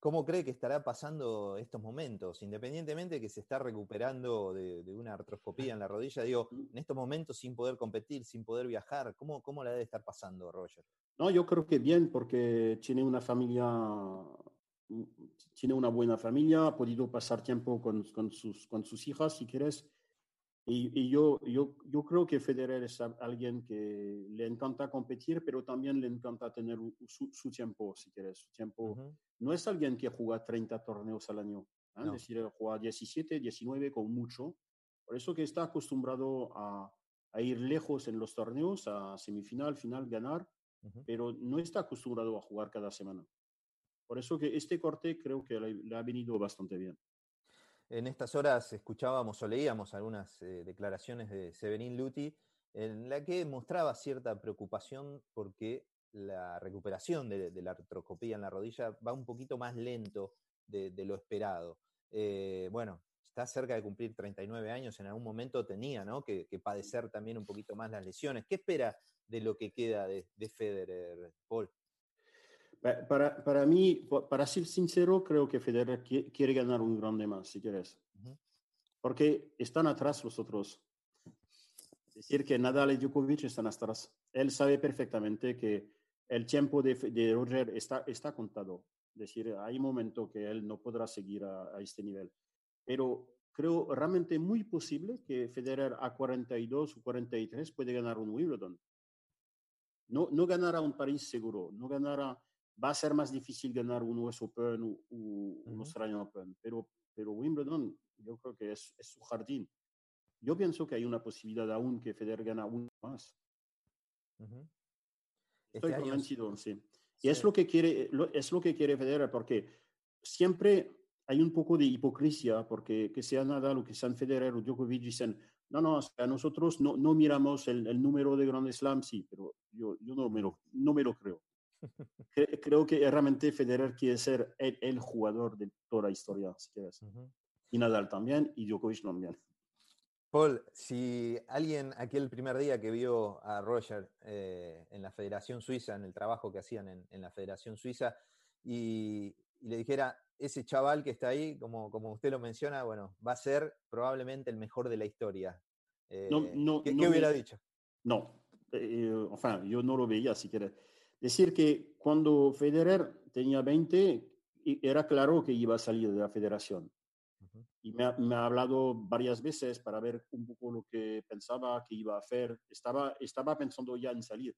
¿Cómo cree que estará pasando estos momentos? Independientemente de que se está recuperando de, una artroscopía en la rodilla, digo, en estos momentos sin poder competir, sin poder viajar, ¿cómo, cómo la debe estar pasando, Roger? No, yo creo que bien, porque tiene una familia, tiene una buena familia, ha podido pasar tiempo con, con, sus, con sus hijas, si quieres, y, yo, yo, yo, creo que Federer es alguien que le encanta competir, pero también le encanta tener su, tiempo, si quieres. Su tiempo. No es alguien que juega 30 torneos al año. ¿eh? Es decir, juega 17, 19 con mucho. Por eso que está acostumbrado a, a ir lejos en los torneos, a semifinal, final, ganar, pero no está acostumbrado a jugar cada semana. Por eso que este corte creo que le ha venido bastante bien. En estas horas escuchábamos o leíamos algunas eh, declaraciones de Severin Luti en la que mostraba cierta preocupación porque la recuperación de, la artroscopía en la rodilla va un poquito más lento de, lo esperado. Eh, bueno, está cerca de cumplir 39 años, en algún momento tenía que, padecer también un poquito más las lesiones. ¿Qué espera de lo que queda de, de Federer, Paul? Para, para mí, para ser sincero, creo que Federer quiere ganar un grande más, si quieres. Porque están atrás los otros. Decir que Nadal y Djokovic están atrás. Él sabe perfectamente que el tiempo de, de Roger está, está contado. Es decir, hay un momento que él no podrá seguir a, a, este nivel. Pero creo realmente muy posible que Federer a 42 o 43 puede ganar un Wimbledon. No, no ganará un París seguro, no ganará va a ser más difícil ganar un US Open o un Australian Open, pero, pero Wimbledon yo creo que es, es, su jardín. Yo pienso que hay una posibilidad aún que Federer gana uno más. Estoy este convencido, sí. Y es lo que quiere, es lo que quiere Federer, porque siempre hay un poco de hipocresía, porque que sea Nadal o que sean Federer o Djokovic dicen, no, no, a nosotros no, no miramos el, el, número de Grand Slam, sí, pero yo, yo no, me lo, no me lo creo. Creo que realmente Federer quiere ser el, jugador de toda la historia, si quieres. Y Nadal también, y Djokovic también. Paul, si alguien aquel primer día que vio a Roger eh, en la Federación Suiza, en el trabajo que hacían en, la Federación Suiza, y, le dijera, ese chaval que está ahí, como, como usted lo menciona, bueno, va a ser probablemente el mejor de la historia. no, eh, no, ¿Qué, hubiera dicho? No, eh, enfin, yo no lo veía, si quieres Decir que cuando Federer tenía 20, era claro que iba a salir de la federación. Y me ha, hablado varias veces para ver un poco lo que pensaba que iba a hacer. Estaba, estaba pensando ya en salir.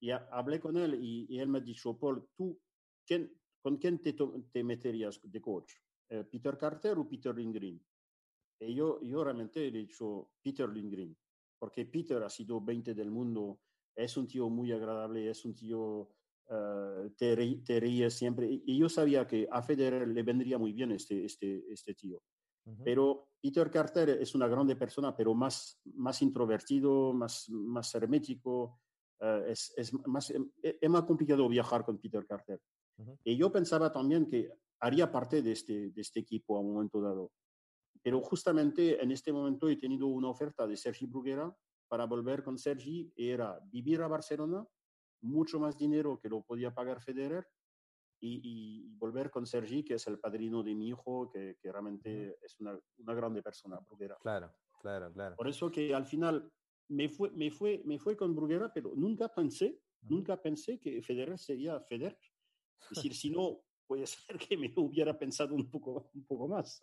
Y hablé con él y, él me dijo, Paul, ¿tú quién, con quién te, te meterías de coach? Eh, ¿Peter Carter o Peter Lindgren? Y yo, yo realmente he dicho Peter Lindgren, porque Peter ha sido 20 del mundo es un tío muy agradable, es un tío, uh, te, ríe siempre. Y yo sabía que a Federer le vendría muy bien este, este, este tío. Pero Peter Carter es una grande persona, pero más, más introvertido, más, más hermético. Uh, es, es, más, em, e, es más complicado viajar con Peter Carter. Y yo pensaba también que haría parte de este, de este equipo a un momento dado. Pero justamente en este momento he tenido una oferta de Sergi Bruguera, para volver con Sergi era vivir a Barcelona, mucho más dinero que lo podía pagar Federer, y, volver con Sergi, que es el padrino de mi hijo, que, realmente es una, una, grande persona, Bruguera. Claro, claro, claro. Por eso que al final me fue, me fue, me fue con Bruguera, pero nunca pensé, nunca pensé que Federer sería Federer. Es decir, si no, puede ser que me hubiera pensado un poco, un poco más.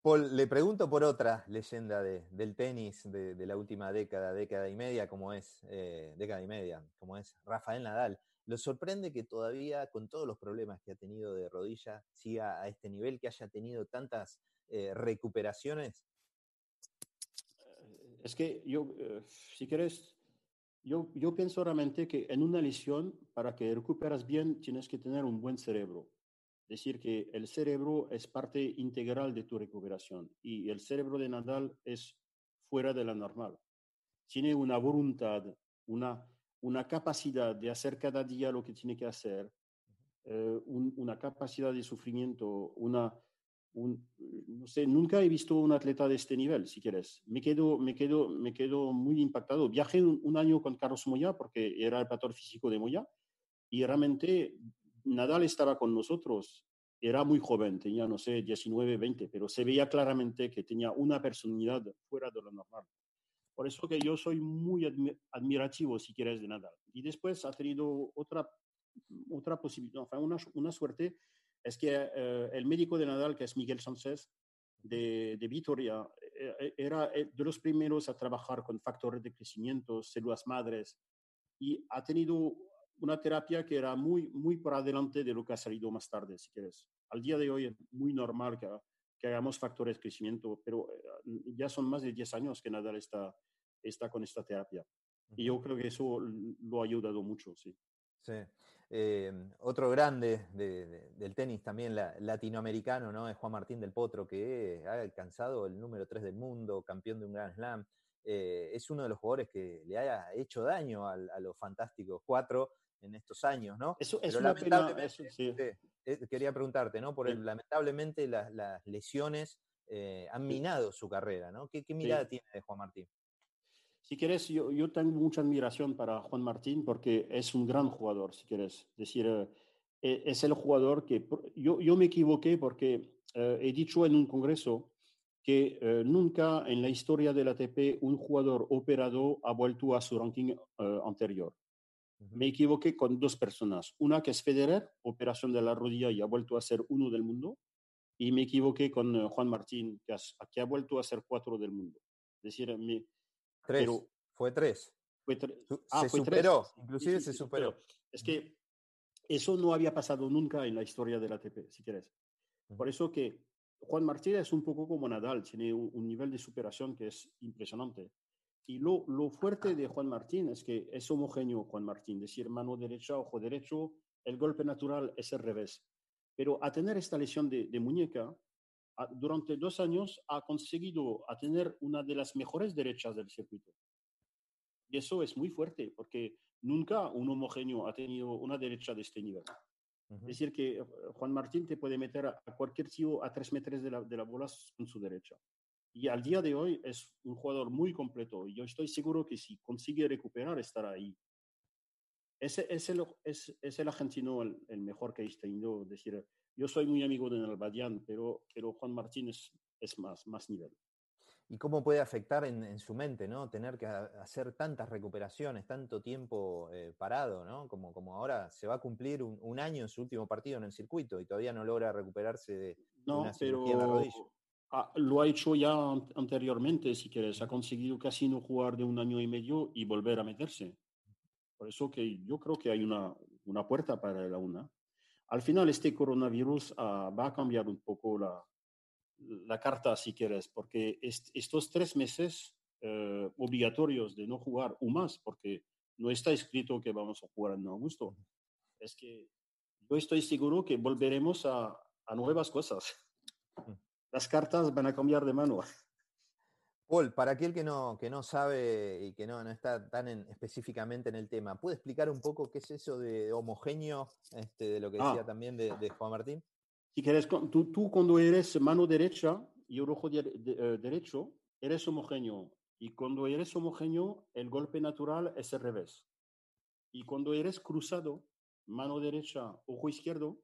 Paul, le pregunto por otra leyenda del tenis de, la última década, década y media, como es, eh, década y media, como es Rafael Nadal. ¿Lo sorprende que todavía, con todos los problemas que ha tenido de rodilla, siga a este nivel, que haya tenido tantas eh, recuperaciones? Eh, es que yo, si quieres, yo, yo pienso realmente que en una lesión, para que recuperas bien, tienes que tener un buen cerebro decir que el cerebro es parte integral de tu recuperación y el cerebro de Nadal es fuera de la normal. Tiene una voluntad, una, una capacidad de hacer cada día lo que tiene que hacer. eh, una capacidad de sufrimiento, una, no sé, nunca he visto un atleta de este nivel, si quieres. Me quedo, me quedo, me quedo muy impactado. Viajé un, año con Carlos Moya porque era el patrón físico de Moya y realmente Nadal estaba con nosotros. Era muy joven, tenía, no sé, 19, 20, pero se veía claramente que tenía una personalidad fuera de lo normal. Por eso que yo soy muy admirativo, si quieres, de Nadal. Y después ha tenido otra, otra posibilidad, una, una suerte, es que eh, el médico de Nadal, que es Miguel Sánchez, de, de Vitoria, eh, eh, era de los primeros a trabajar con factores de crecimiento, células madres, y ha tenido una terapia que era muy, muy por adelante de lo que ha salido más tarde, si quieres. Al día de hoy es muy normal que, que hagamos factores de crecimiento, pero ya son más de 10 años que Nadal está está con esta terapia. Y yo creo que eso lo ha ayudado mucho, sí. Sí. Eh, otro grande del tenis también latinoamericano, ¿no? Es Juan Martín del Potro, que ha alcanzado el número 3 del mundo, campeón de un Grand Slam. Eh, es uno de los jugadores que le haya hecho daño a, los fantásticos cuatro en estos años, ¿no? Eso es una pena, sí. Eh, quería preguntarte, ¿no? Por lamentablemente las, lesiones han minado su carrera, ¿no? ¿Qué, mirada tiene de Juan Martín? Si quieres, yo, yo, tengo mucha admiración para Juan Martín porque es un gran jugador, si quieres. Es decir, eh, e, es el jugador que... Yo, yo me equivoqué porque eh, he dicho en un congreso que eh, nunca en la historia del ATP un jugador operado ha vuelto a su ranking anterior. Me equivoqué con dos personas. Una que es Federer, operación de la rodilla y ha vuelto a ser uno del mundo. Y me equivoqué con Juan Martín, que, que, ha vuelto a ser cuatro del mundo. Es decir, me, Tres. fue tres. Fue ah, se superó, inclusive se superó. Es que eso no había pasado nunca en la historia del ATP, si quieres. Por eso que Juan Martín es un poco como Nadal, tiene un, nivel de superación que es impresionante. Y lo, lo, fuerte de Juan Martín es que es homogéneo Juan Martín, es decir, mano derecha, ojo derecho, el golpe natural es el revés. Pero a tener esta lesión de, de muñeca, durante dos años ha conseguido a tener una de las mejores derechas del circuito. Y eso es muy fuerte, porque nunca un homogéneo ha tenido una derecha de este nivel. Es decir, que Juan Martín te puede meter a, cualquier tío a tres metros de la, de la bola con su derecha. Y al día de hoy es un jugador muy completo. Y yo estoy seguro que si consigue recuperar, estará ahí. Ese es el, es, es el argentino el, el, mejor que he tenido. Es decir, yo soy muy amigo de Nalbadian, pero, pero Juan Martínez es más, más nivel. ¿Y cómo puede afectar en, su mente, ¿no? Tener que hacer tantas recuperaciones, tanto tiempo eh, parado, ¿no? Como, como ahora se va a cumplir un, año en su último partido en el circuito y todavía no logra recuperarse de, no, una pero en la rodilla. Lo ha hecho ya anteriormente, si quieres. Ha conseguido casi no jugar de un año y medio y volver a meterse. Por eso que yo creo que hay una, una puerta para la UNA al final este coronavirus ah, va a cambiar un poco la, la carta, si quieres, porque estos tres meses eh, obligatorios de no jugar o más, porque no está escrito que vamos a jugar en agosto, es que yo estoy seguro que volveremos a, a nuevas cosas. Las cartas van a cambiar de mano. Paul, para aquel que no, que no sabe y que no, no está tan específicamente en el tema, ¿puede explicar un poco qué es eso de homogéneo, este, de lo que decía ah. también de, Juan Martín? Si quieres, tú, tú, cuando eres mano derecha y ojo eh, derecho, eres homogéneo. Y cuando eres homogéneo, el golpe natural es el revés. Y cuando eres cruzado, mano derecha, ojo izquierdo,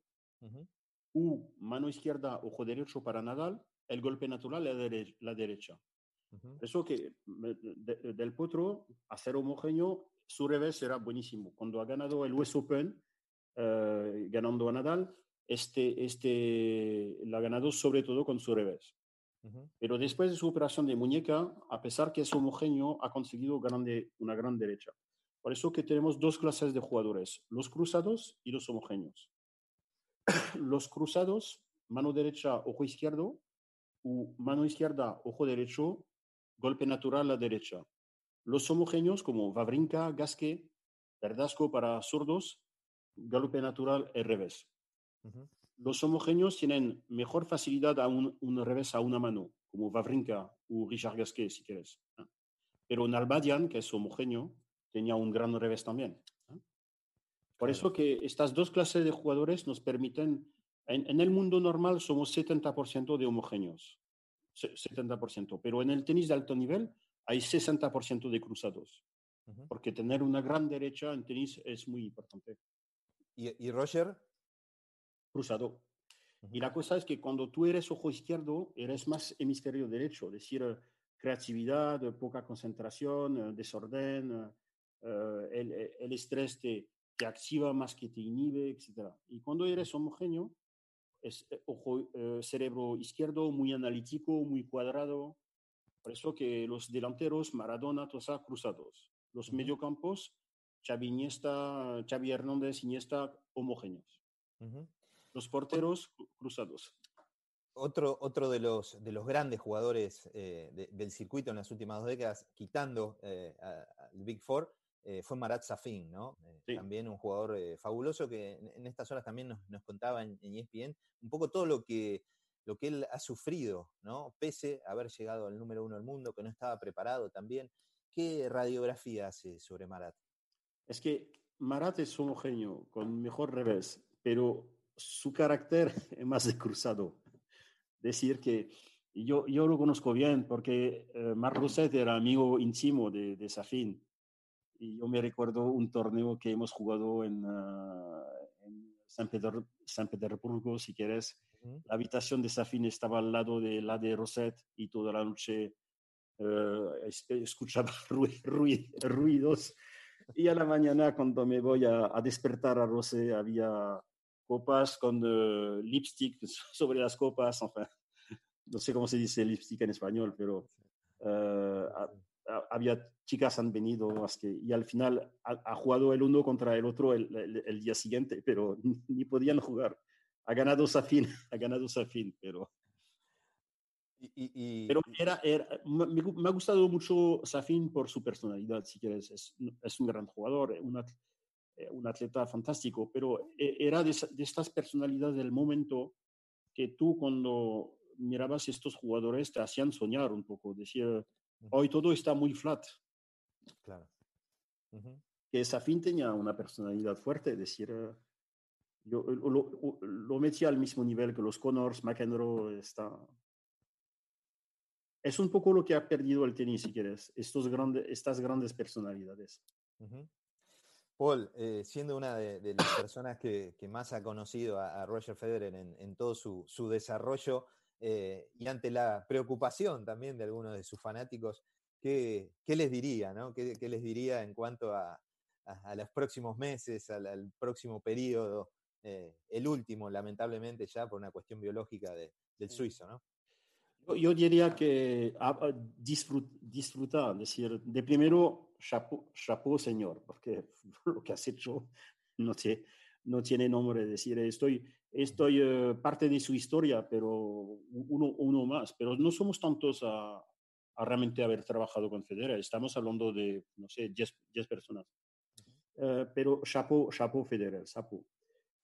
u mano izquierda, ojo derecho para Nadal, el golpe natural es la derecha. Eso que del potro a ser homogéneo, su revés será buenísimo. Cuando ha ganado el US Open, eh, ganando a Nadal, este, este lo ha ganado sobre todo con su revés. Pero después de su operación de muñeca, a pesar que es homogéneo, ha conseguido grande, una gran derecha. Por eso que tenemos dos clases de jugadores, los cruzados y los homogéneos. los cruzados, mano derecha, ojo izquierdo, o mano izquierda, ojo derecho, golpe natural a la derecha. Los homogéneos como Vavrinka, Gasque, Verdasco para zurdos, golpe natural al revés. Los homogéneos tienen mejor facilidad a un, revés a una mano, como Vavrinka o Richard Gasquet, si quieres. Pero Nalbadian, que es homogéneo, tenía un gran revés también. Por eso que estas dos clases de jugadores nos permiten, en, el mundo normal somos 70% de homogéneos, 70%, pero en el tenis de alto nivel hay 60% de cruzados, porque tener una gran derecha en tenis es muy importante. ¿Y, Roger? Cruzado. Y la cosa es que cuando tú eres ojo izquierdo, eres más hemisferio derecho, es decir, creatividad, poca concentración, desorden, eh, el, el, estrés te, te, activa más que te inhibe, etc. Y cuando eres homogéneo, es eh, ojo, eh, cerebro izquierdo muy analítico, muy cuadrado. Por eso que los delanteros, Maradona, Tosa, cruzados. Los mediocampos, Xavi, Iniesta, Xavi Hernández, Iniesta, homogéneos. Los porteros, cruzados. Otro, otro de, los, de los grandes jugadores del circuito en las últimas dos décadas, quitando al Big Four, eh, fue Marat Safin, ¿no? Eh, también un jugador eh, fabuloso que en, estas horas también nos, nos contaba en, ESPN un poco todo lo que, lo que él ha sufrido, ¿no? Pese a haber llegado al número uno del mundo, que no estaba preparado también. ¿Qué radiografía hace sobre Marat? Es que Marat es homogéneo, con mejor revés, pero su carácter es más de cruzado. Decir que yo, yo lo conozco bien porque Marc Rosset era amigo íntimo de, de Safin y yo me recuerdo un torneo que hemos jugado en, ah, San, San, Petersburgo, si quieres. La habitación de Safin estaba al lado de la de Roset y toda la noche uh, escuchaba ruidos. Y a la mañana, cuando me voy a, despertar a Roset, había copas con uh, lipstick sobre las copas. Enfin, no sé cómo se dice lipstick en español, pero uh, había chicas han venido más que, y al final ha, jugado el uno contra el otro el, el, día siguiente, pero ni podían jugar. Ha ganado Safin, ha ganado Safin, pero... Y, pero era, era me, ha gustado mucho Safin por su personalidad, si quieres. Es, es un gran jugador, un, eh, un atleta fantástico, pero eh, era de, de estas personalidades del momento que tú cuando mirabas estos jugadores te hacían soñar un poco, decir, Hoy todo está muy flat. Claro. Que Safin tenía una personalidad fuerte, es decir, eh, yo lo, lo, metía al mismo nivel que los Connors, McEnroe, está... Es un poco lo que ha perdido el tenis, si quieres, estos grandes, estas grandes personalidades. Paul, eh, siendo una de, las personas que, que, más ha conocido a, Roger Federer en, en todo su, su desarrollo, eh, y ante la preocupación también de algunos de sus fanáticos, ¿qué, qué les diría? ¿no? ¿Qué, ¿Qué, les diría en cuanto a, a, los próximos meses, al, próximo periodo, eh, el último, lamentablemente, ya por una cuestión biológica de, del suizo? ¿no? Yo, diría que ah, disfrutar, decir, de primero, chapeau, chapeau, señor, porque lo que has hecho no, te, no tiene nombre. Decir, estoy, estoy eh, parte de su historia, pero uno, uno más. Pero no somos tantos a, a, realmente haber trabajado con Federer. Estamos hablando de, no sé, 10, personas. Eh, pero chapeau, chapeau Federer, chapeau.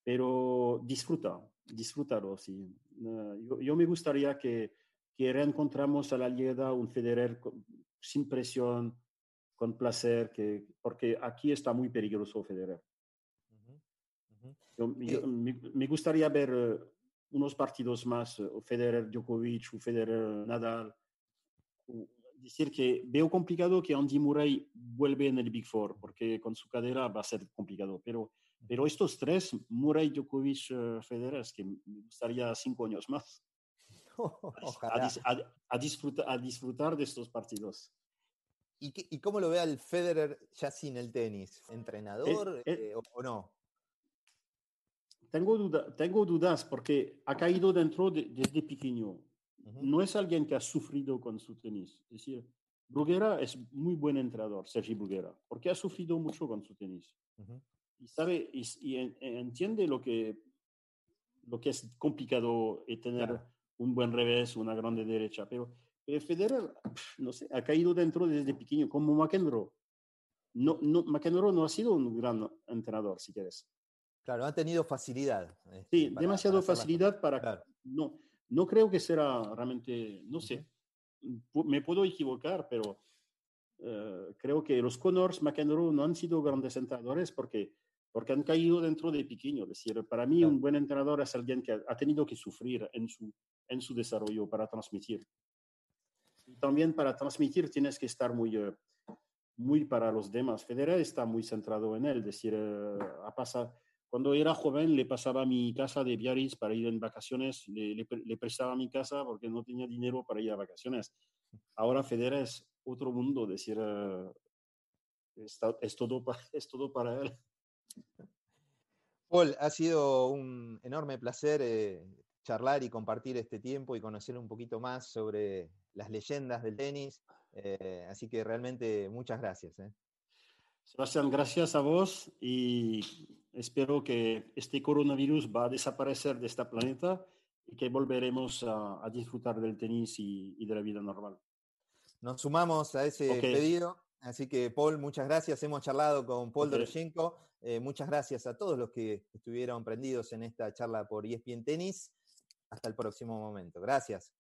Pero disfruta, disfrútalo, sí. Eh, yo, yo, me gustaría que, que reencontramos a la llegada un Federer sin presión, con placer, que, porque aquí está muy peligroso Federer me, gustaría ver eh, unos partidos más, eh, Federer, Djokovic, o Federer, Nadal. Decir que veo complicado que Andy Murray vuelva en el Big Four, porque con su cadera va a ser complicado. Pero, pero estos tres, Murray, Djokovic, eh, Federer, es que me gustaría cinco años más. A, disfrutar, a disfrutar de estos partidos. ¿Y, ¿Y, cómo lo ve al Federer ya sin el tenis? ¿Entrenador o, no? Tengo, duda, tengo dudas porque ha caído dentro desde pequeño. No es alguien que ha sufrido con su tenis. Es decir, Bruguera es muy buen entrenador, Sergi Bruguera, porque ha sufrido mucho con su tenis. Y sabe y, entiende lo que, lo que es complicado y tener un buen revés, una grande derecha. Pero, Federer, no sé, ha caído dentro desde pequeño, como McEnroe. No, no, McEnroe no ha sido un gran entrenador, si quieres. Claro, ha tenido facilidad. sí, este, demasiado facilidad para... No, no creo que será realmente, no sé, me puedo equivocar, pero eh, creo que los Connors, McEnroe no han sido grandes entrenadores porque porque han caído dentro de pequeño. Es decir, para mí un buen entrenador es alguien que ha tenido que sufrir en su, en su desarrollo para transmitir. Y también para transmitir tienes que estar muy, eh, muy para los demás. Federer está muy centrado en él. Es decir, eh, ha pasado, cuando era joven le pasaba mi casa de Biarritz para ir en vacaciones, le, le, prestaba mi casa porque no tenía dinero para ir a vacaciones. Ahora Federer es otro mundo, es decir, eh, es, todo, es todo para él. Paul, ha sido un enorme placer eh, charlar y compartir este tiempo y conocer un poquito más sobre las leyendas del tenis. Eh, así que realmente muchas gracias. Eh. Sebastián, gracias a vos y espero que este coronavirus va a desaparecer de este planeta y que volveremos a, disfrutar del tenis y, de la vida normal. Nos sumamos a ese pedido. Así que, Paul, muchas gracias. Hemos charlado con Paul okay. Eh, muchas gracias a todos los que estuvieron prendidos en esta charla por ESPN Tenis. Hasta el próximo momento. Gracias.